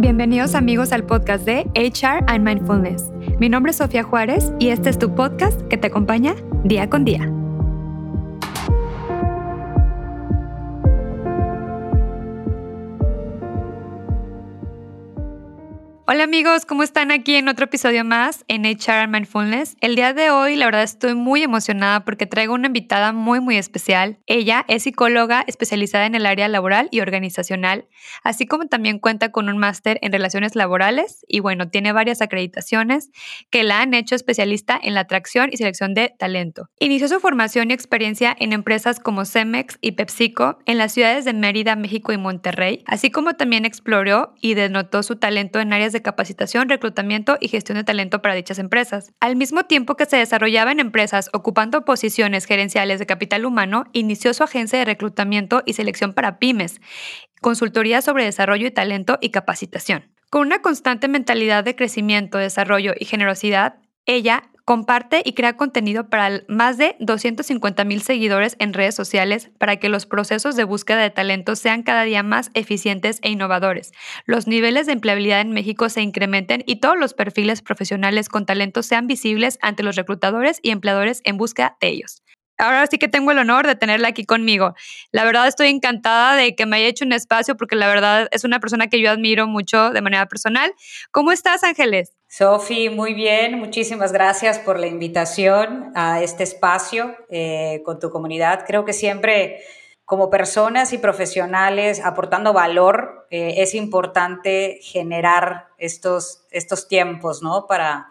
Bienvenidos amigos al podcast de HR and Mindfulness. Mi nombre es Sofía Juárez y este es tu podcast que te acompaña día con día. Hola amigos, ¿cómo están aquí en otro episodio más en HR Mindfulness? El día de hoy la verdad estoy muy emocionada porque traigo una invitada muy muy especial. Ella es psicóloga especializada en el área laboral y organizacional, así como también cuenta con un máster en relaciones laborales y bueno, tiene varias acreditaciones que la han hecho especialista en la atracción y selección de talento. Inició su formación y experiencia en empresas como Cemex y PepsiCo en las ciudades de Mérida, México y Monterrey, así como también exploró y denotó su talento en áreas de capacitación, reclutamiento y gestión de talento para dichas empresas. Al mismo tiempo que se desarrollaba en empresas ocupando posiciones gerenciales de capital humano, inició su agencia de reclutamiento y selección para pymes, consultoría sobre desarrollo y talento y capacitación. Con una constante mentalidad de crecimiento, desarrollo y generosidad, ella Comparte y crea contenido para más de 250 mil seguidores en redes sociales para que los procesos de búsqueda de talento sean cada día más eficientes e innovadores, los niveles de empleabilidad en México se incrementen y todos los perfiles profesionales con talento sean visibles ante los reclutadores y empleadores en busca de ellos ahora sí que tengo el honor de tenerla aquí conmigo. La verdad estoy encantada de que me haya hecho un espacio porque la verdad es una persona que yo admiro mucho de manera personal. ¿Cómo estás, Ángeles? Sofi, muy bien. Muchísimas gracias por la invitación a este espacio eh, con tu comunidad. Creo que siempre como personas y profesionales aportando valor, eh, es importante generar estos, estos tiempos, ¿no? Para,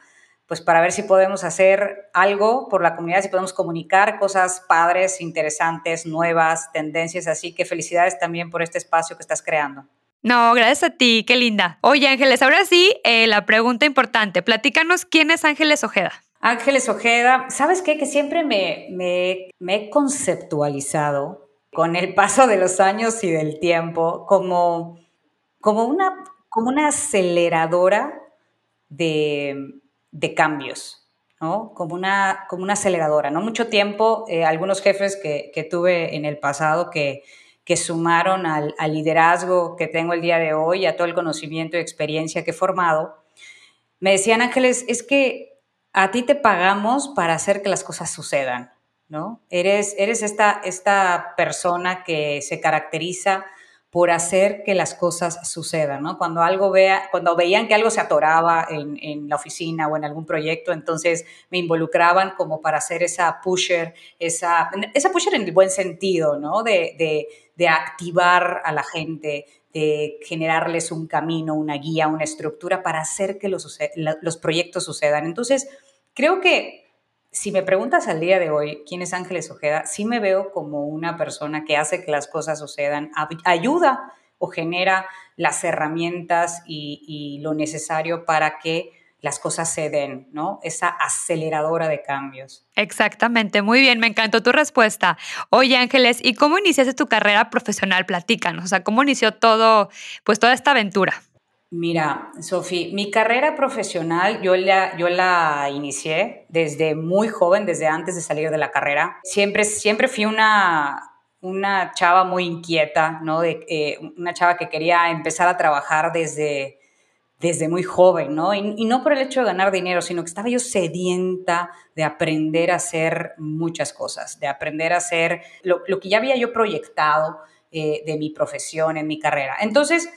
pues para ver si podemos hacer algo por la comunidad, si podemos comunicar cosas padres, interesantes, nuevas, tendencias. Así que felicidades también por este espacio que estás creando. No, gracias a ti, qué linda. Oye, Ángeles, ahora sí, eh, la pregunta importante. Platícanos quién es Ángeles Ojeda. Ángeles Ojeda, ¿sabes qué? Que siempre me, he conceptualizado con el paso de los años y del tiempo como, como, una, como una aceleradora de, de cambios, ¿no? Como una, como una aceleradora, ¿no? Mucho tiempo, eh, algunos jefes que, que, tuve en el pasado que, que sumaron al, liderazgo que tengo el día de hoy, a todo el conocimiento y experiencia que he formado, me decían, Ángeles, es que a ti te pagamos para hacer que las cosas sucedan, ¿no? Eres, eres esta, esta persona que se caracteriza por hacer que las cosas sucedan, ¿no? Cuando algo vea, cuando veían que algo se atoraba en, en, la oficina o en algún proyecto, entonces me involucraban como para hacer esa pusher, esa, esa pusher en el buen sentido, ¿no? De, de, de activar a la gente, de generarles un camino, una guía, una estructura para hacer que los, los proyectos sucedan. Entonces, creo que si me preguntas al día de hoy quién es Ángeles Ojeda, sí me veo como una persona que hace que las cosas sucedan, ayuda o genera las herramientas y, lo necesario para que las cosas se den, ¿no? Esa aceleradora de cambios. Exactamente, muy bien, me encantó tu respuesta. Oye, Ángeles, ¿y cómo iniciaste tu carrera profesional? Platícanos, o sea, ¿cómo inició todo, pues toda esta aventura? Mira, Sofi, mi carrera profesional yo la, yo la inicié desde muy joven, desde antes de salir de la carrera. Siempre, siempre fui una, una chava muy inquieta, ¿no? De, eh, una chava que quería empezar a trabajar desde, desde muy joven, ¿no? Y, no por el hecho de ganar dinero, sino que estaba yo sedienta de aprender a hacer muchas cosas, de aprender a hacer lo, lo que ya había yo proyectado eh, de mi profesión, en mi carrera. Entonces,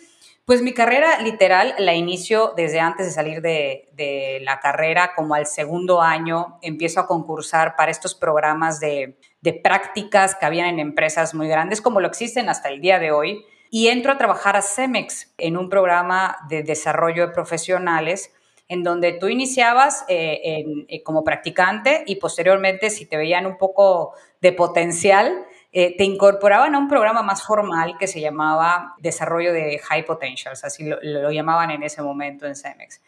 pues mi carrera literal la inicio desde antes de salir de, la carrera, como al segundo año empiezo a concursar para estos programas de, prácticas que habían en empresas muy grandes, como lo existen hasta el día de hoy, y entro a trabajar a Cemex en un programa de desarrollo de profesionales en donde tú iniciabas eh, eh, como practicante y posteriormente si te veían un poco de potencial, eh, te incorporaban a un programa más formal que se llamaba Desarrollo de High Potentials, así lo, llamaban en ese momento en Cemex.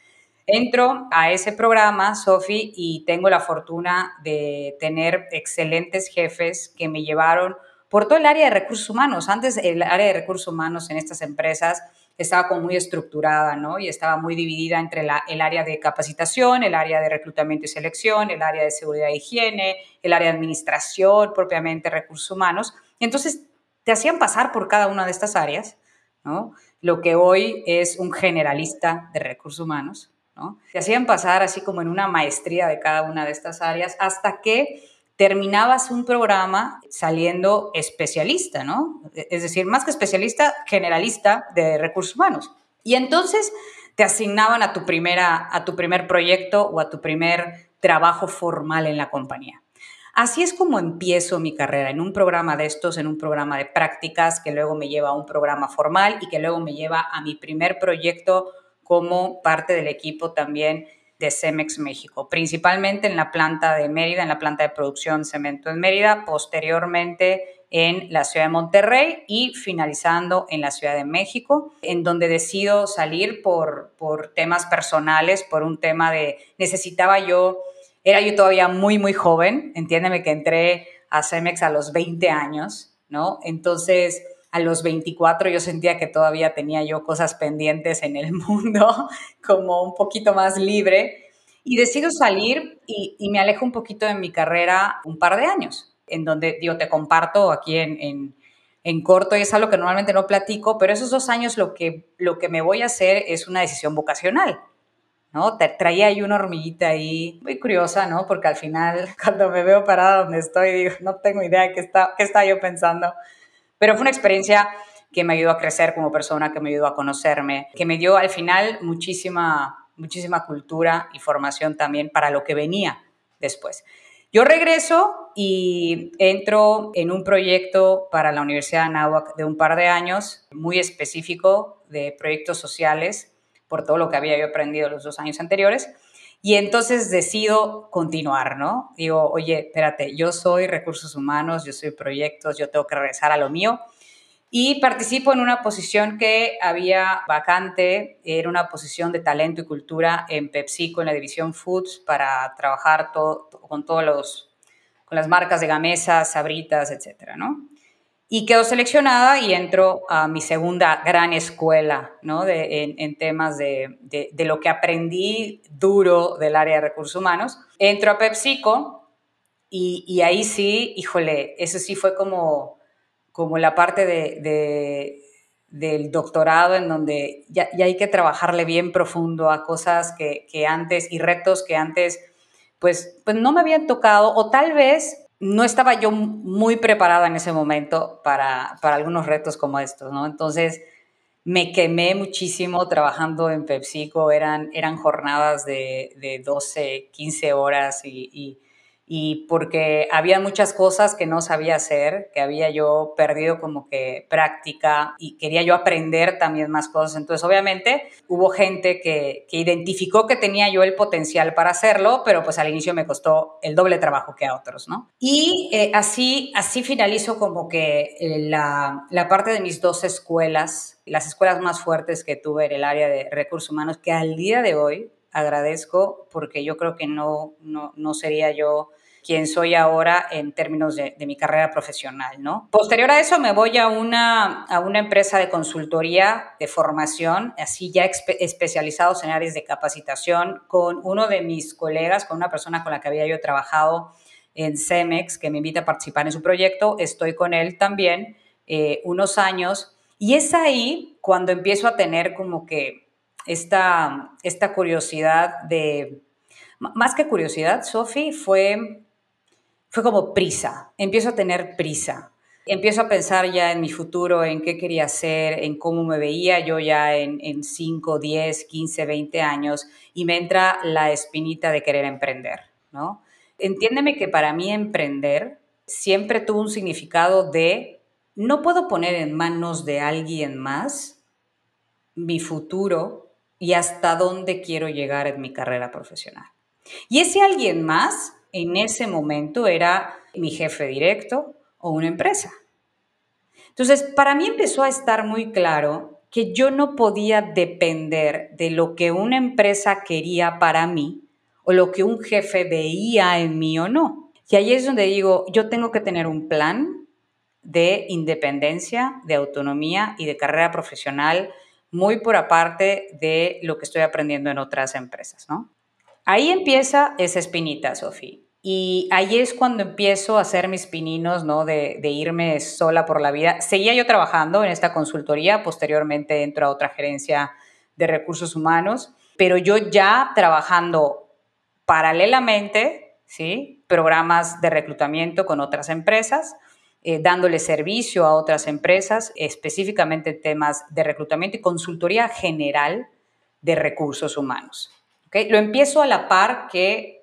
Entro a ese programa, Sofi, y tengo la fortuna de tener excelentes jefes que me llevaron por todo el área de recursos humanos. Antes el área de recursos humanos en estas empresas estaba como muy estructurada, ¿no? Y estaba muy dividida entre el área de capacitación, el área de reclutamiento y selección, el área de seguridad e higiene, el área de administración, propiamente recursos humanos. Entonces, te hacían pasar por cada una de estas áreas ¿no? Lo que hoy es un generalista de recursos humanos, ¿no? Te hacían pasar así como en una maestría de cada una de estas áreas hasta que terminabas un programa saliendo especialista, ¿no? Es decir, más que especialista, generalista de recursos humanos. Y entonces te asignaban a tu, primera, a tu primer proyecto o a tu primer trabajo formal en la compañía. Así es como empiezo mi carrera, en un programa de estos, en un programa de prácticas que luego me lleva a un programa formal y que luego me lleva a mi primer proyecto como parte del equipo también de Cemex México, principalmente en la planta de Mérida, en la planta de producción cemento en Mérida, posteriormente en la ciudad de Monterrey y finalizando en la Ciudad de México, en donde decido salir por, por temas personales, por un tema de necesitaba yo, era yo todavía muy, muy joven, entiéndeme que entré a Cemex a los 20 años, ¿no? Entonces, a los 24 yo sentía que todavía tenía yo cosas pendientes en el mundo, como un poquito más libre. Y decido salir y, me alejo un poquito de mi carrera un par de años, en donde, digo, te comparto aquí en, en, corto, y es algo que normalmente no platico, pero esos dos años lo que, lo que me voy a hacer es una decisión vocacional. ¿no? Traía ahí una hormiguita ahí muy curiosa, ¿no? Porque al final, cuando me veo parada donde estoy, digo, no tengo idea de qué está, qué está yo pensando. Pero fue una experiencia que me ayudó a crecer como persona, que me ayudó a conocerme, que me dio al final muchísima, muchísima cultura y formación también para lo que venía después. Yo regreso y entro en un proyecto para la Universidad de Anáhuac de un par de años, muy específico de proyectos sociales, por todo lo que había yo aprendido los dos años anteriores. Y entonces decido continuar, ¿no? Digo, oye, espérate, yo soy recursos humanos, yo soy proyectos, yo tengo que regresar a lo mío. Y participo en una posición que había vacante, era una posición de talento y cultura en PepsiCo, en la división Foods, para trabajar con todos los, con las marcas de Gamesa, Sabritas, etcétera, ¿no? Y quedo seleccionada y entro a mi segunda gran escuela, ¿no? De, en, temas de, de, lo que aprendí duro del área de recursos humanos. Entro a PepsiCo y, y ahí sí, híjole, eso sí fue como, como la parte de, del doctorado en donde ya, ya, hay que trabajarle bien profundo a cosas que, que antes y retos que antes pues, pues no me habían tocado o tal vez no estaba yo muy preparada en ese momento para, algunos retos como estos, ¿no? Entonces me quemé muchísimo trabajando en PepsiCo, eran, eran jornadas de, de 12, 15 horas y y porque había muchas cosas que no sabía hacer, que había yo perdido como que práctica y quería yo aprender también más cosas. Entonces, obviamente, hubo gente que, que identificó que tenía yo el potencial para hacerlo, pero pues al inicio me costó el doble trabajo que a otros, ¿no? Y eh, así, así finalizo como que eh, la, la parte de mis dos escuelas, las escuelas más fuertes que tuve en el área de recursos humanos, que al día de hoy agradezco porque yo creo que no, no, no sería yo quien soy ahora en términos de, mi carrera profesional, ¿no? Posterior a eso me voy a una, a una empresa de consultoría, de formación, así ya especializados en áreas de capacitación, con uno de mis colegas, con una persona con la que había yo trabajado en CEMEX, que me invita a participar en su proyecto, estoy con él también eh, unos años, y es ahí cuando empiezo a tener como que esta, esta curiosidad de, más que curiosidad, Sofi, fue, fue como prisa, empiezo a tener prisa. Empiezo a pensar ya en mi futuro, en qué quería hacer, en cómo me veía yo ya en, en 5, 10, 15, 20 años y me entra la espinita de querer emprender, ¿no? Entiéndeme que para mí emprender siempre tuvo un significado de no puedo poner en manos de alguien más mi futuro y hasta dónde quiero llegar en mi carrera profesional. Y ese alguien más en ese momento era mi jefe directo o una empresa. Entonces, para mí empezó a estar muy claro que yo no podía depender de lo que una empresa quería para mí o lo que un jefe veía en mí o no. Y ahí es donde digo, yo tengo que tener un plan de independencia, de autonomía y de carrera profesional muy por aparte de lo que estoy aprendiendo en otras empresas, ¿no? Ahí empieza esa espinita, Sofía. Y ahí es cuando empiezo a hacer mis pininos, ¿no? De, irme sola por la vida. Seguía yo trabajando en esta consultoría, posteriormente entro a otra gerencia de recursos humanos, pero yo ya trabajando paralelamente, ¿sí? Programas de reclutamiento con otras empresas, eh, dándole servicio a otras empresas, específicamente temas de reclutamiento y consultoría general de recursos humanos. ¿okay? Lo empiezo a la par que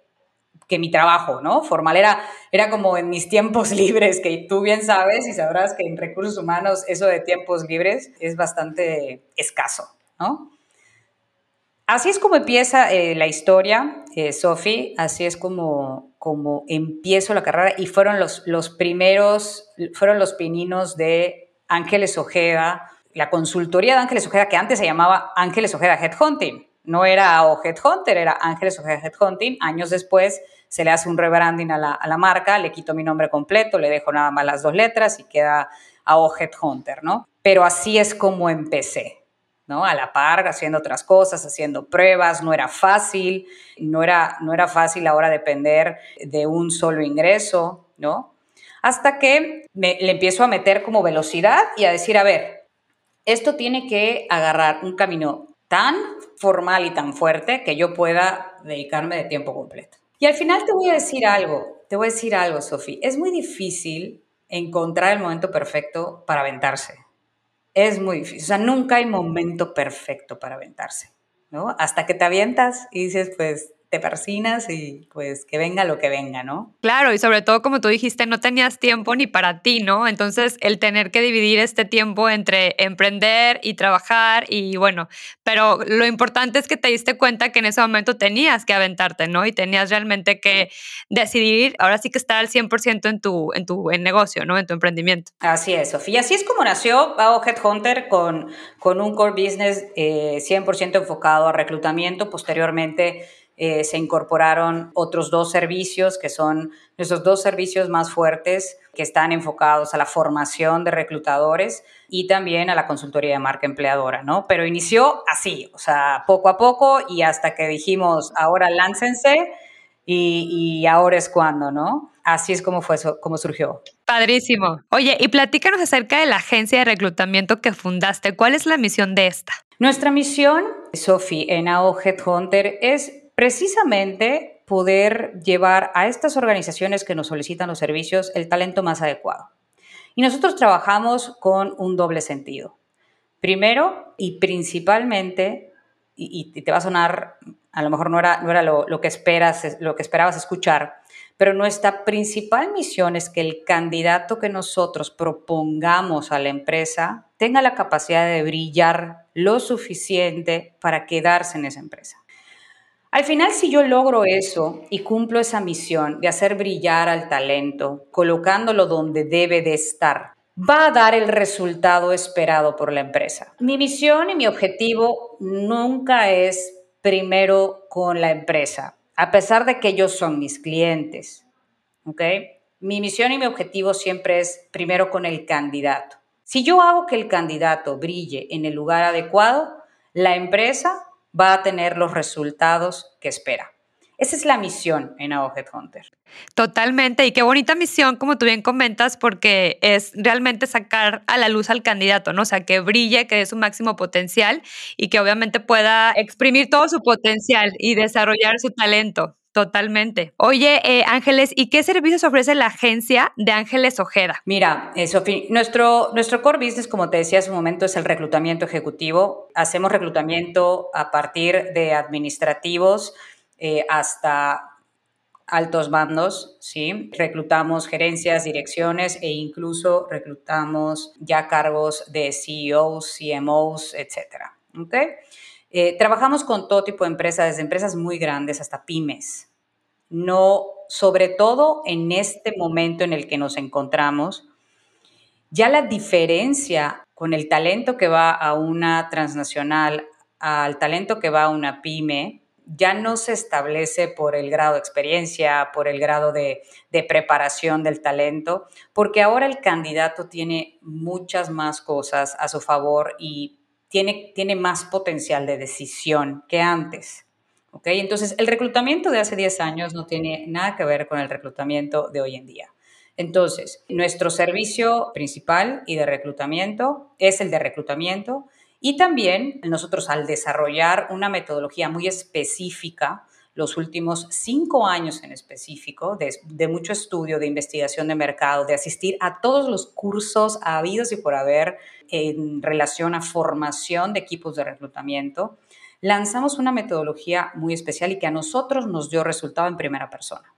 que mi trabajo, ¿no? Formal era, era como en mis tiempos libres, que tú bien sabes y sabrás que en recursos humanos eso de tiempos libres es bastante escaso, ¿no? Así es como empieza eh, la historia, eh, Sofi, así es como, como empiezo la carrera y fueron los, los primeros, fueron los pininos de Ángeles Ojeda, la consultoría de Ángeles Ojeda, que antes se llamaba Ángeles Ojeda Headhunting, no era o Headhunter, era Ángeles Ojeda Headhunting, años después se le hace un rebranding a la, marca, le quito mi nombre completo, le dejo nada más las dos letras y queda a Hunter, ¿no? Pero así es como empecé, A la par, haciendo otras cosas, haciendo pruebas, no era fácil, no era, no era fácil ahora depender de un solo ingreso, ¿no? Hasta que me, le empiezo a meter como velocidad y a decir, a ver, esto tiene que agarrar un camino tan formal y tan fuerte que yo pueda dedicarme de tiempo completo. Y al final te voy a decir algo, te voy a decir algo, Sofi. Es muy difícil encontrar el momento perfecto para aventarse. Es muy difícil. O sea, nunca hay momento perfecto para aventarse, ¿no? Hasta que te avientas y dices, pues, te persinas y pues que venga lo que venga, ¿no? Claro, y sobre todo como tú dijiste, no tenías tiempo ni para ti, ¿no? Entonces el tener que dividir este tiempo entre emprender y trabajar y bueno, pero lo importante es que te diste cuenta que en ese momento tenías que aventarte, ¿no? Y tenías realmente que decidir, ahora sí que estar al 100% en tu, en tu en negocio, ¿no? En tu emprendimiento. Así es, Sofía. Así es como nació Bao Headhunter con, con un core business 100% eh, enfocado a reclutamiento, posteriormente eh, se incorporaron otros dos servicios que son nuestros dos servicios más fuertes que están enfocados a la formación de reclutadores y también a la consultoría de marca empleadora, ¿no? Pero inició así, o sea, poco a poco y hasta que dijimos, ahora láncense y, y ahora es cuando, ¿no? Así es como fue, como surgió. Padrísimo. Oye, y platícanos acerca de la agencia de reclutamiento que fundaste. ¿Cuál es la misión de esta? Nuestra misión, Sophie, en AO Headhunter es precisamente poder llevar a estas organizaciones que nos solicitan los servicios el talento más adecuado. Y nosotros trabajamos con un doble sentido. Primero y principalmente, y, te va a sonar, a lo mejor no era, no era lo, que esperas, lo que esperabas escuchar, pero nuestra principal misión es que el candidato que nosotros propongamos a la empresa tenga la capacidad de brillar lo suficiente para quedarse en esa empresa. Al final, si yo logro eso y cumplo esa misión de hacer brillar al talento, colocándolo donde debe de estar, va a dar el resultado esperado por la empresa. Mi misión y mi objetivo nunca es primero con la empresa, a pesar de que ellos son mis clientes. ¿Ok? Mi misión y mi objetivo siempre es primero con el candidato. Si yo hago que el candidato brille en el lugar adecuado, la empresa va a tener los resultados que espera. Esa es la misión en AO Hunter. Totalmente, y qué bonita misión, como tú bien comentas, porque es realmente sacar a la luz al candidato, ¿no? O sea, que brille, que dé su máximo potencial y que obviamente pueda exprimir todo su potencial y desarrollar su talento. Totalmente. Oye, eh, Ángeles, ¿y qué servicios ofrece la agencia de Ángeles Ojeda? Mira, eh, Sofía, nuestro, nuestro core business, como te decía hace un momento, es el reclutamiento ejecutivo. Hacemos reclutamiento a partir de administrativos eh, hasta altos mandos, ¿sí? Reclutamos gerencias, direcciones e incluso reclutamos ya cargos de CEOs, CMOs, etcétera. ¿okay? Eh, trabajamos con todo tipo de empresas, desde empresas muy grandes hasta pymes. No, sobre todo en este momento en el que nos encontramos, ya la diferencia con el talento que va a una transnacional al talento que va a una pyme ya no se establece por el grado de experiencia, por el grado de, de, preparación del talento, porque ahora el candidato tiene muchas más cosas a su favor y tiene, más potencial de decisión que antes. ¿ok? Entonces, el reclutamiento de hace 10 años no tiene nada que ver con el reclutamiento de hoy en día. Entonces, nuestro servicio principal y de reclutamiento es el de reclutamiento y también nosotros al desarrollar una metodología muy específica, los últimos cinco años en específico, de, mucho estudio, de investigación de mercado, de asistir a todos los cursos habidos y por haber en relación a formación de equipos de reclutamiento, lanzamos una metodología muy especial y que a nosotros nos dio resultado en primera persona.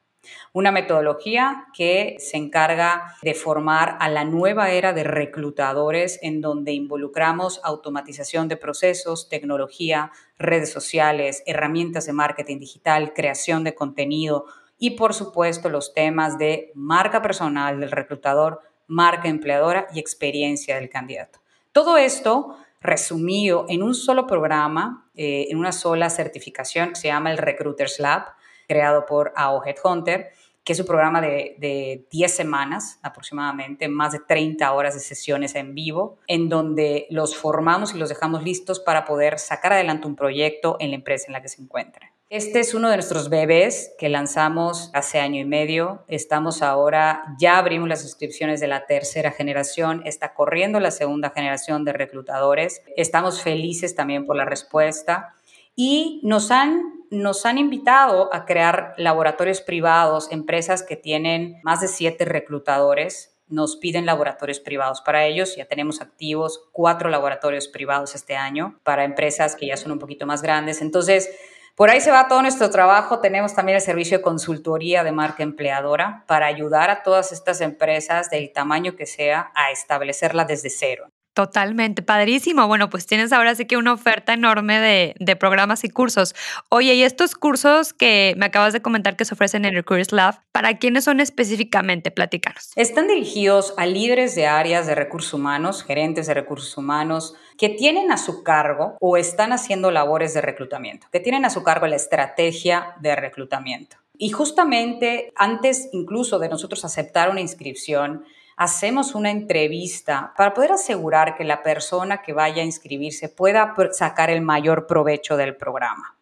Una metodología que se encarga de formar a la nueva era de reclutadores en donde involucramos automatización de procesos, tecnología, redes sociales, herramientas de marketing digital, creación de contenido y por supuesto los temas de marca personal del reclutador, marca empleadora y experiencia del candidato. Todo esto resumido en un solo programa, eh, en una sola certificación que se llama el Recruiters Lab, creado por AO Headhunter, que es un programa de, de 10 semanas aproximadamente, más de 30 horas de sesiones en vivo, en donde los formamos y los dejamos listos para poder sacar adelante un proyecto en la empresa en la que se encuentren. Este es uno de nuestros bebés que lanzamos hace año y medio. Estamos ahora, ya abrimos las inscripciones de la tercera generación, está corriendo la segunda generación de reclutadores. Estamos felices también por la respuesta y nos han nos han invitado a crear laboratorios privados, empresas que tienen más de siete reclutadores. Nos piden laboratorios privados para ellos. Ya tenemos activos cuatro laboratorios privados este año para empresas que ya son un poquito más grandes. Entonces, por ahí se va todo nuestro trabajo. Tenemos también el servicio de consultoría de marca empleadora para ayudar a todas estas empresas del tamaño que sea a establecerla desde cero. Totalmente, padrísimo. Bueno, pues tienes ahora sí que una oferta enorme de, programas y cursos. Oye, y estos cursos que me acabas de comentar que se ofrecen en Recruiters Lab, ¿para quiénes son específicamente? Platícanos. Están dirigidos a líderes de áreas de recursos humanos, gerentes de recursos humanos, que tienen a su cargo o están haciendo labores de reclutamiento, que tienen a su cargo la estrategia de reclutamiento. Y justamente antes incluso de nosotros aceptar una inscripción, hacemos una entrevista para poder asegurar que la persona que vaya a inscribirse pueda sacar el mayor provecho del programa.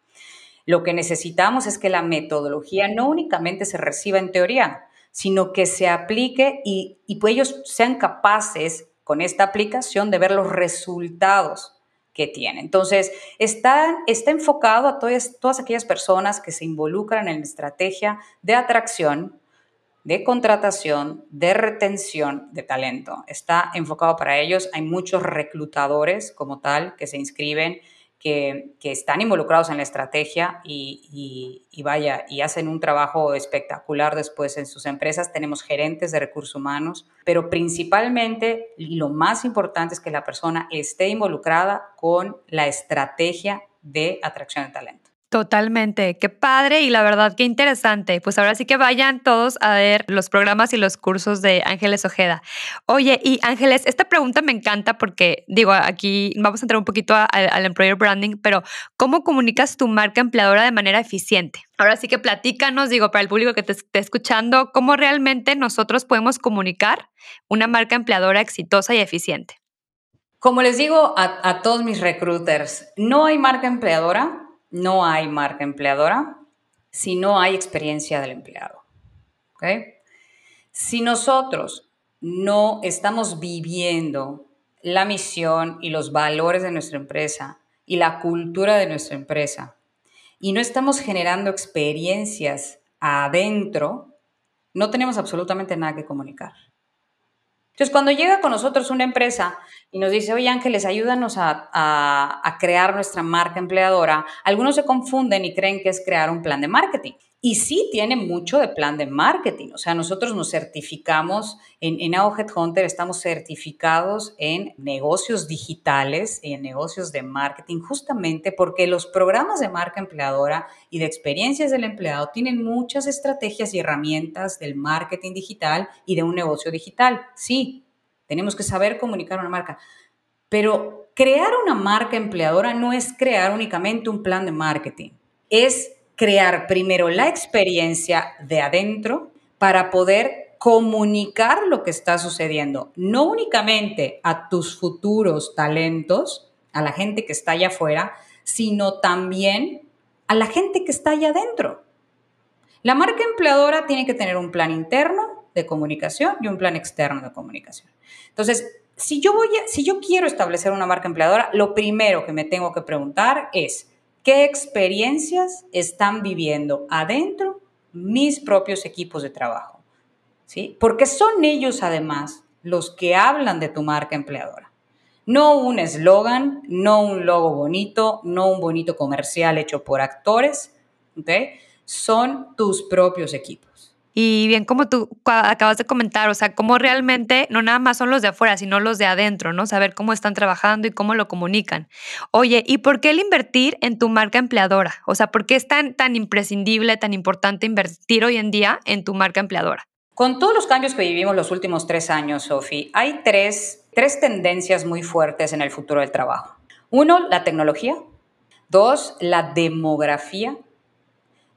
Lo que necesitamos es que la metodología no únicamente se reciba en teoría, sino que se aplique y, y pues ellos sean capaces con esta aplicación de ver los resultados que tiene. Entonces, está, está enfocado a todas, todas aquellas personas que se involucran en la estrategia de atracción, de contratación, de retención de talento. Está enfocado para ellos. Hay muchos reclutadores como tal que se inscriben, que, están involucrados en la estrategia y, y, vaya, y hacen un trabajo espectacular después en sus empresas. Tenemos gerentes de recursos humanos, pero principalmente lo más importante es que la persona esté involucrada con la estrategia de atracción de talento. Totalmente, qué padre y la verdad qué interesante. Pues ahora sí que vayan todos a ver los programas y los cursos de Ángeles Ojeda. Oye, y Ángeles, esta pregunta me encanta porque digo, aquí vamos a entrar un poquito al employer branding, pero ¿cómo comunicas tu marca empleadora de manera eficiente? Ahora sí que platícanos, digo, para el público que te esté escuchando, ¿cómo realmente nosotros podemos comunicar una marca empleadora exitosa y eficiente? Como les digo a, a todos mis recruiters, no hay marca empleadora no hay marca empleadora si no hay experiencia del empleado. Si nosotros no estamos viviendo la misión y los valores de nuestra empresa y la cultura de nuestra empresa y no estamos generando experiencias adentro, no tenemos absolutamente nada que comunicar. Entonces, cuando llega con nosotros una empresa y nos dice, oye Ángeles, ayúdanos a, a, crear nuestra marca empleadora, algunos se confunden y creen que es crear un plan de marketing. Y sí tiene mucho de plan de marketing. O sea, nosotros nos certificamos en, en Headhunter, estamos certificados en negocios digitales y en negocios de marketing, justamente porque los programas de marca empleadora y de experiencias del empleado tienen muchas estrategias y herramientas del marketing digital y de un negocio digital. Sí, tenemos que saber comunicar una marca. Pero crear una marca empleadora no es crear únicamente un plan de marketing, es crear primero la experiencia de adentro para poder comunicar lo que está sucediendo, no únicamente a tus futuros talentos, a la gente que está allá afuera, sino también a la gente que está allá adentro. La marca empleadora tiene que tener un plan interno de comunicación y un plan externo de comunicación. Entonces, si yo, voy si yo quiero establecer una marca empleadora, lo primero que me tengo que preguntar es, ¿qué experiencias están viviendo adentro mis propios equipos de trabajo? ¿Sí? Porque son ellos además los que hablan de tu marca empleadora. No un eslogan, no un logo bonito, no un bonito comercial hecho por actores, ¿okay? son tus propios equipos. Y bien, como tú acabas de comentar, o sea, cómo realmente no nada más son los de afuera, sino los de adentro, ¿no? Saber cómo están trabajando y cómo lo comunican. Oye, ¿y por qué el invertir en tu marca empleadora? O sea, ¿por qué es tan, tan imprescindible, tan importante invertir hoy en día en tu marca empleadora? Con todos los cambios que vivimos los últimos tres años, Sofi, hay tres, tres tendencias muy fuertes en el futuro del trabajo. Uno, la tecnología. Dos, la demografía.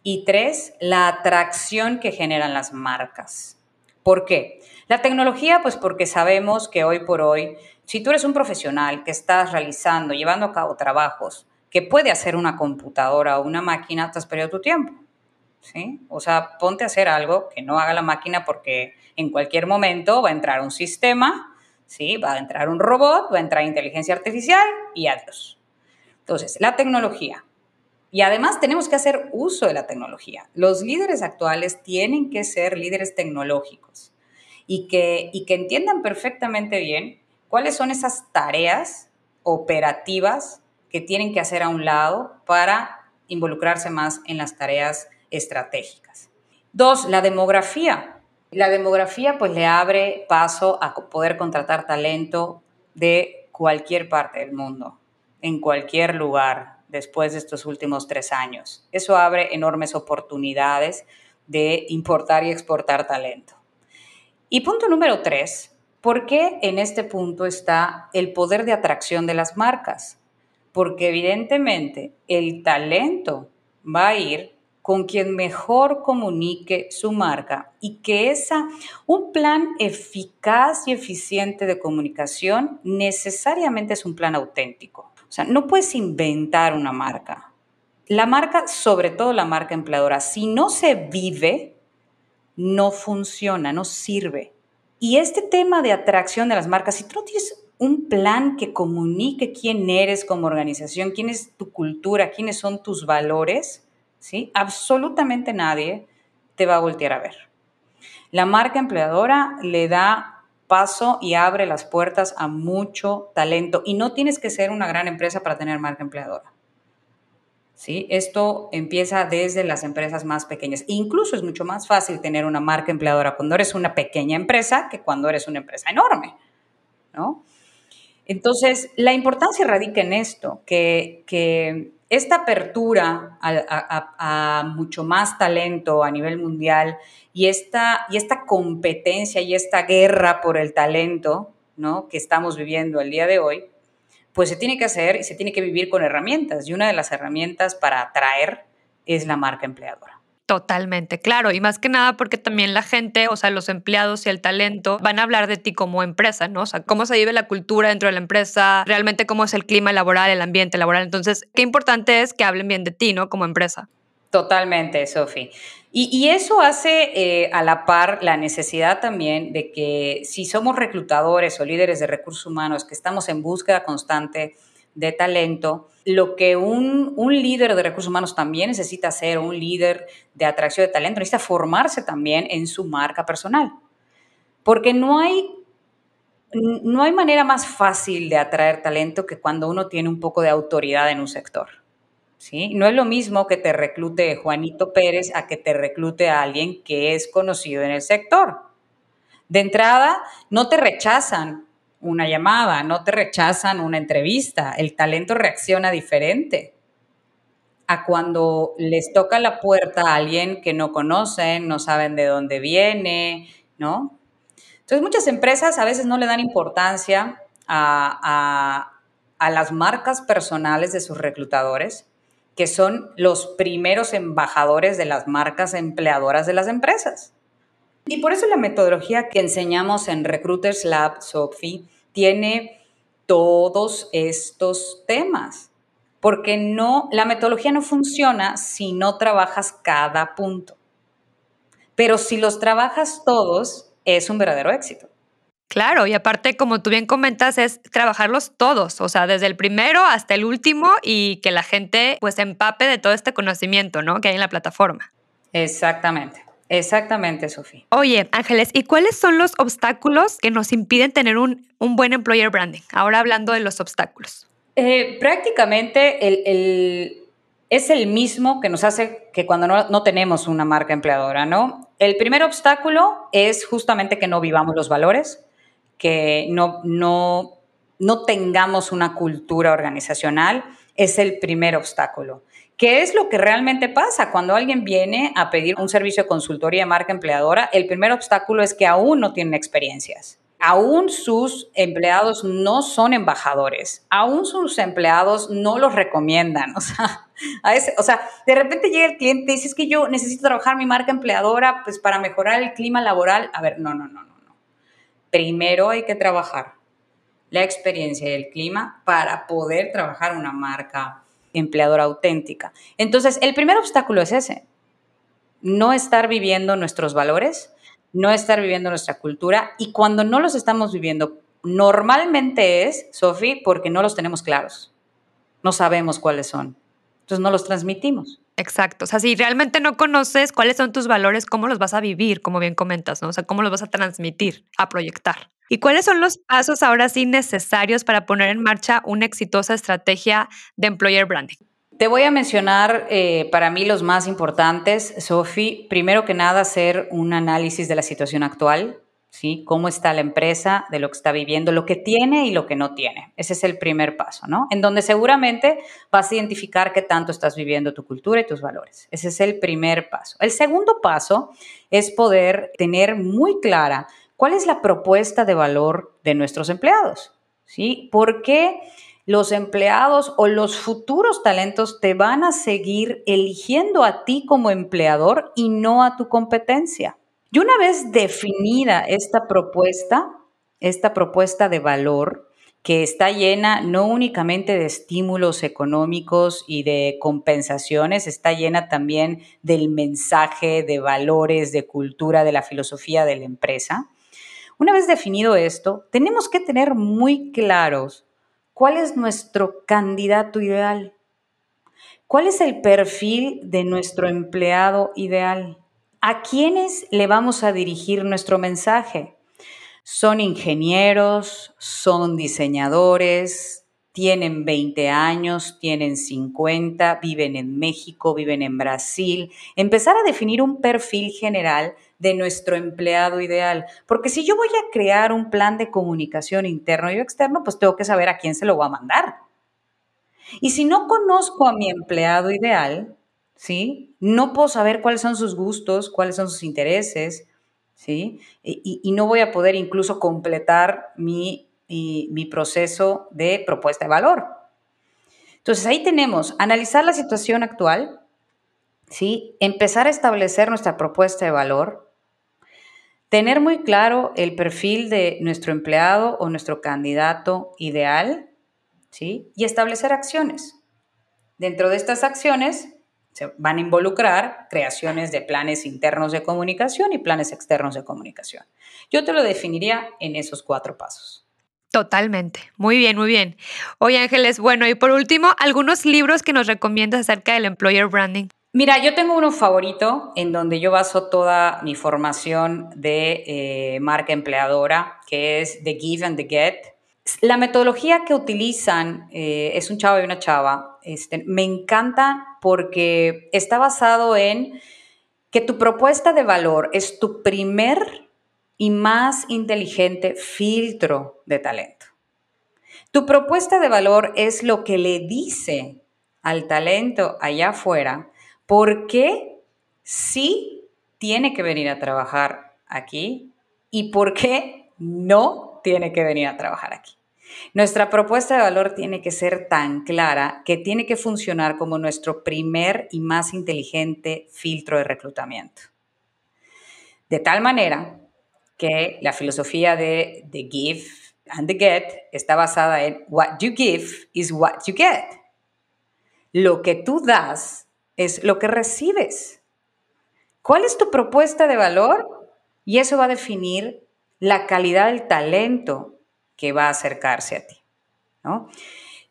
Y tres, la atracción que generan las marcas. ¿Por qué? La tecnología, pues porque sabemos que hoy por hoy, si tú eres un profesional que estás realizando, llevando a cabo trabajos que puede hacer una computadora o una máquina, te has perdido tu tiempo. ¿Sí? O sea, ponte a hacer algo que no haga la máquina porque en cualquier momento va a entrar un sistema, ¿sí? Va a entrar un robot, va a entrar inteligencia artificial y adiós. Entonces, la tecnología, y además tenemos que hacer uso de la tecnología. Los líderes actuales tienen que ser líderes tecnológicos y que, y que entiendan perfectamente bien cuáles son esas tareas operativas que tienen que hacer a un lado para involucrarse más en las tareas estratégicas. Dos, la demografía. La demografía pues le abre paso a poder contratar talento de cualquier parte del mundo, en cualquier lugar, después de estos últimos tres años. Eso abre enormes oportunidades de importar y exportar talento. Y punto número tres, ¿por qué en este punto está el poder de atracción de las marcas? Porque evidentemente el talento va a ir con quien mejor comunique su marca y que esa un plan eficaz y eficiente de comunicación necesariamente es un plan auténtico. O sea, no puedes inventar una marca. La marca, sobre todo la marca empleadora, si no se vive, no funciona, no sirve. Y este tema de atracción de las marcas, si tú no tienes un plan que comunique quién eres como organización, quién es tu cultura, quiénes son tus valores, ¿sí? Absolutamente nadie te va a voltear a ver. La marca empleadora le da paso y abre las puertas a mucho talento. Y no tienes que ser una gran empresa para tener marca empleadora. ¿Sí? Esto empieza desde las empresas más pequeñas. Incluso es mucho más fácil tener una marca empleadora cuando eres una pequeña empresa que cuando eres una empresa enorme. ¿no? Entonces, la importancia radica en esto, que, que esta apertura a, mucho más talento a nivel mundial y esta, y esta competencia y esta guerra por el talento ¿no? que estamos viviendo el día de hoy, pues se tiene que hacer y se tiene que vivir con herramientas. Y una de las herramientas para atraer es la marca empleadora. Totalmente, claro. Y más que nada porque también la gente, o sea, los empleados y el talento van a hablar de ti como empresa, ¿no? O sea, cómo se vive la cultura dentro de la empresa, realmente cómo es el clima laboral, el ambiente laboral. Entonces, qué importante es que hablen bien de ti, ¿no? Como empresa. Totalmente, Sofi. Y, eso hace eh, a la par la necesidad también de que si somos reclutadores o líderes de recursos humanos que estamos en búsqueda constante de talento, lo que un, líder de recursos humanos también necesita ser, un líder de atracción de talento, necesita formarse también en su marca personal. Porque no hay, no hay manera más fácil de atraer talento que cuando uno tiene un poco de autoridad en un sector. ¿sí? No es lo mismo que te reclute Juanito Pérez a que te reclute a alguien que es conocido en el sector. De entrada, no te rechazan una llamada, no te rechazan una entrevista, el talento reacciona diferente a cuando les toca la puerta a alguien que no conocen, no saben de dónde viene, ¿no? Entonces muchas empresas a veces no le dan importancia a, a las marcas personales de sus reclutadores, que son los primeros embajadores de las marcas empleadoras de las empresas. Y por eso la metodología que enseñamos en Recruiters Lab, Sophie, tiene todos estos temas porque no, la metodología no funciona si no trabajas cada punto. Pero si los trabajas todos, es un verdadero éxito. Claro, y aparte, como tú bien comentas, es trabajarlos todos, o sea, desde el primero hasta el último y que la gente pues empape de todo este conocimiento, ¿no? Que hay en la plataforma. Exactamente. Exactamente, Sofía. Oye, Ángeles, ¿y cuáles son los obstáculos que nos impiden tener un, buen employer branding? Ahora hablando de los obstáculos. Eh, prácticamente el, es el mismo que nos hace que cuando no, no, tenemos una marca empleadora, ¿no? El primer obstáculo es justamente que no vivamos los valores, que no, no, no tengamos una cultura organizacional, es el primer obstáculo. ¿Qué es lo que realmente pasa cuando alguien viene a pedir un servicio de consultoría de marca empleadora? El primer obstáculo es que aún no tienen experiencias. Aún sus empleados no son embajadores, aún sus empleados no los recomiendan. O sea, a ese, o sea, de repente llega el cliente y dice, es que yo necesito trabajar mi marca empleadora pues, para mejorar el clima laboral. A ver, no, no, no, no. no. Primero hay que trabajar la experiencia y el clima para poder trabajar una marca empleadora auténtica. Entonces, el primer obstáculo es ese, no estar viviendo nuestros valores, no estar viviendo nuestra cultura y cuando no los estamos viviendo, normalmente es, Sofi, porque no los tenemos claros, no sabemos cuáles son, entonces no los transmitimos. Exacto. O sea, si realmente no conoces cuáles son tus valores, ¿cómo los vas a vivir? Como bien comentas, ¿no? O sea, ¿cómo los vas a transmitir, a proyectar? ¿Y cuáles son los pasos ahora sí necesarios para poner en marcha una exitosa estrategia de employer branding? Te voy a mencionar eh, para mí los más importantes, Sofi. Primero que nada, hacer un análisis de la situación actual, ¿sí? Cómo está la empresa, de lo que está viviendo, lo que tiene y lo que no tiene. Ese es el primer paso, ¿no? En donde seguramente vas a identificar qué tanto estás viviendo tu cultura y tus valores. Ese es el primer paso. El segundo paso es poder tener muy clara ¿Cuál es la propuesta de valor de nuestros empleados? ¿Sí? ¿Por qué los empleados o los futuros talentos te van a seguir eligiendo a ti como empleador y no a tu competencia? Y una vez definida esta propuesta, esta propuesta de valor, que está llena no únicamente de estímulos económicos y de compensaciones, está llena también del mensaje, de valores, de cultura, de la filosofía de la empresa. Una vez definido esto, tenemos que tener muy claros cuál es nuestro candidato ideal, cuál es el perfil de nuestro empleado ideal, a quiénes le vamos a dirigir nuestro mensaje. Son ingenieros, son diseñadores, tienen 20 años, tienen 50, viven en México, viven en Brasil. Empezar a definir un perfil general de nuestro empleado ideal. Porque si yo voy a crear un plan de comunicación interno y externo, pues tengo que saber a quién se lo voy a mandar. Y si no conozco a mi empleado ideal, ¿sí? No puedo saber cuáles son sus gustos, cuáles son sus intereses, ¿sí? Y, no voy a poder incluso completar mi, mi proceso de propuesta de valor. Entonces ahí tenemos analizar la situación actual, ¿sí? Empezar a establecer nuestra propuesta de valor, Tener muy claro el perfil de nuestro empleado o nuestro candidato ideal, ¿sí? Y establecer acciones. Dentro de estas acciones se van a involucrar creaciones de planes internos de comunicación y planes externos de comunicación. Yo te lo definiría en esos cuatro pasos. Totalmente. Muy bien, muy bien. Oye, Ángeles, bueno, y por último, algunos libros que nos recomiendas acerca del employer branding. Mira, yo tengo uno favorito en donde yo baso toda mi formación de eh, marca empleadora, que es The Give and the Get. La metodología que utilizan eh, es un chavo y una chava. Este, me encanta porque está basado en que tu propuesta de valor es tu primer y más inteligente filtro de talento. Tu propuesta de valor es lo que le dice al talento allá afuera ¿Por qué sí tiene que venir a trabajar aquí y por qué no tiene que venir a trabajar aquí? Nuestra propuesta de valor tiene que ser tan clara que tiene que funcionar como nuestro primer y más inteligente filtro de reclutamiento. De tal manera que la filosofía de the give and the get está basada en what you give is what you get. lo que tú das es lo que recibes. ¿Cuál es tu propuesta de valor? Y eso va a definir la calidad del talento que va a acercarse a ti. ¿no?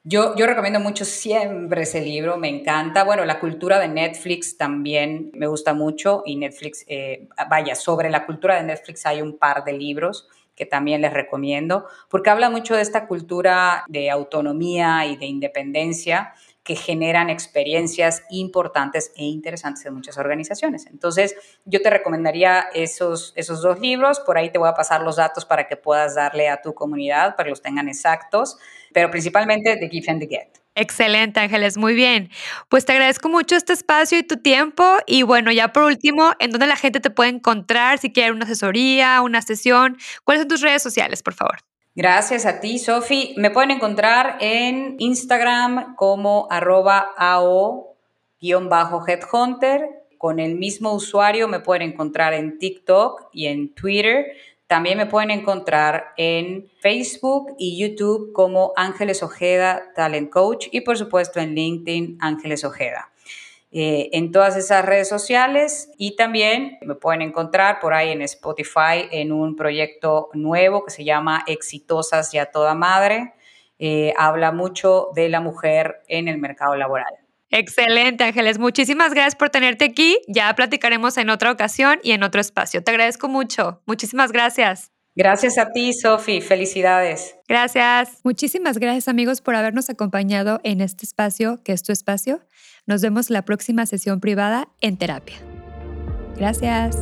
Yo, yo recomiendo mucho siempre ese libro, me encanta. Bueno, la cultura de Netflix también me gusta mucho y Netflix, eh, vaya, sobre la cultura de Netflix hay un par de libros que también les recomiendo, porque habla mucho de esta cultura de autonomía y de independencia que generan experiencias importantes e interesantes en muchas organizaciones. Entonces, yo te recomendaría esos, esos dos libros, por ahí te voy a pasar los datos para que puedas darle a tu comunidad, para que los tengan exactos, pero principalmente The Give and the Get. Excelente, Ángeles, muy bien. Pues te agradezco mucho este espacio y tu tiempo. Y bueno, ya por último, ¿en dónde la gente te puede encontrar si quiere una asesoría, una sesión? ¿Cuáles son tus redes sociales, por favor? Gracias a ti, Sofi. Me pueden encontrar en Instagram como arroba AO-headhunter. Con el mismo usuario me pueden encontrar en TikTok y en Twitter. También me pueden encontrar en Facebook y YouTube como Ángeles Ojeda Talent Coach y por supuesto en LinkedIn Ángeles Ojeda. Eh, en todas esas redes sociales y también me pueden encontrar por ahí en Spotify en un proyecto nuevo que se llama Exitosas y a toda madre. Eh, habla mucho de la mujer en el mercado laboral. Excelente, Ángeles. Muchísimas gracias por tenerte aquí. Ya platicaremos en otra ocasión y en otro espacio. Te agradezco mucho. Muchísimas gracias. Gracias a ti, Sofi. Felicidades. Gracias. Muchísimas gracias, amigos, por habernos acompañado en este espacio, que es tu espacio. Nos vemos la próxima sesión privada en terapia. Gracias.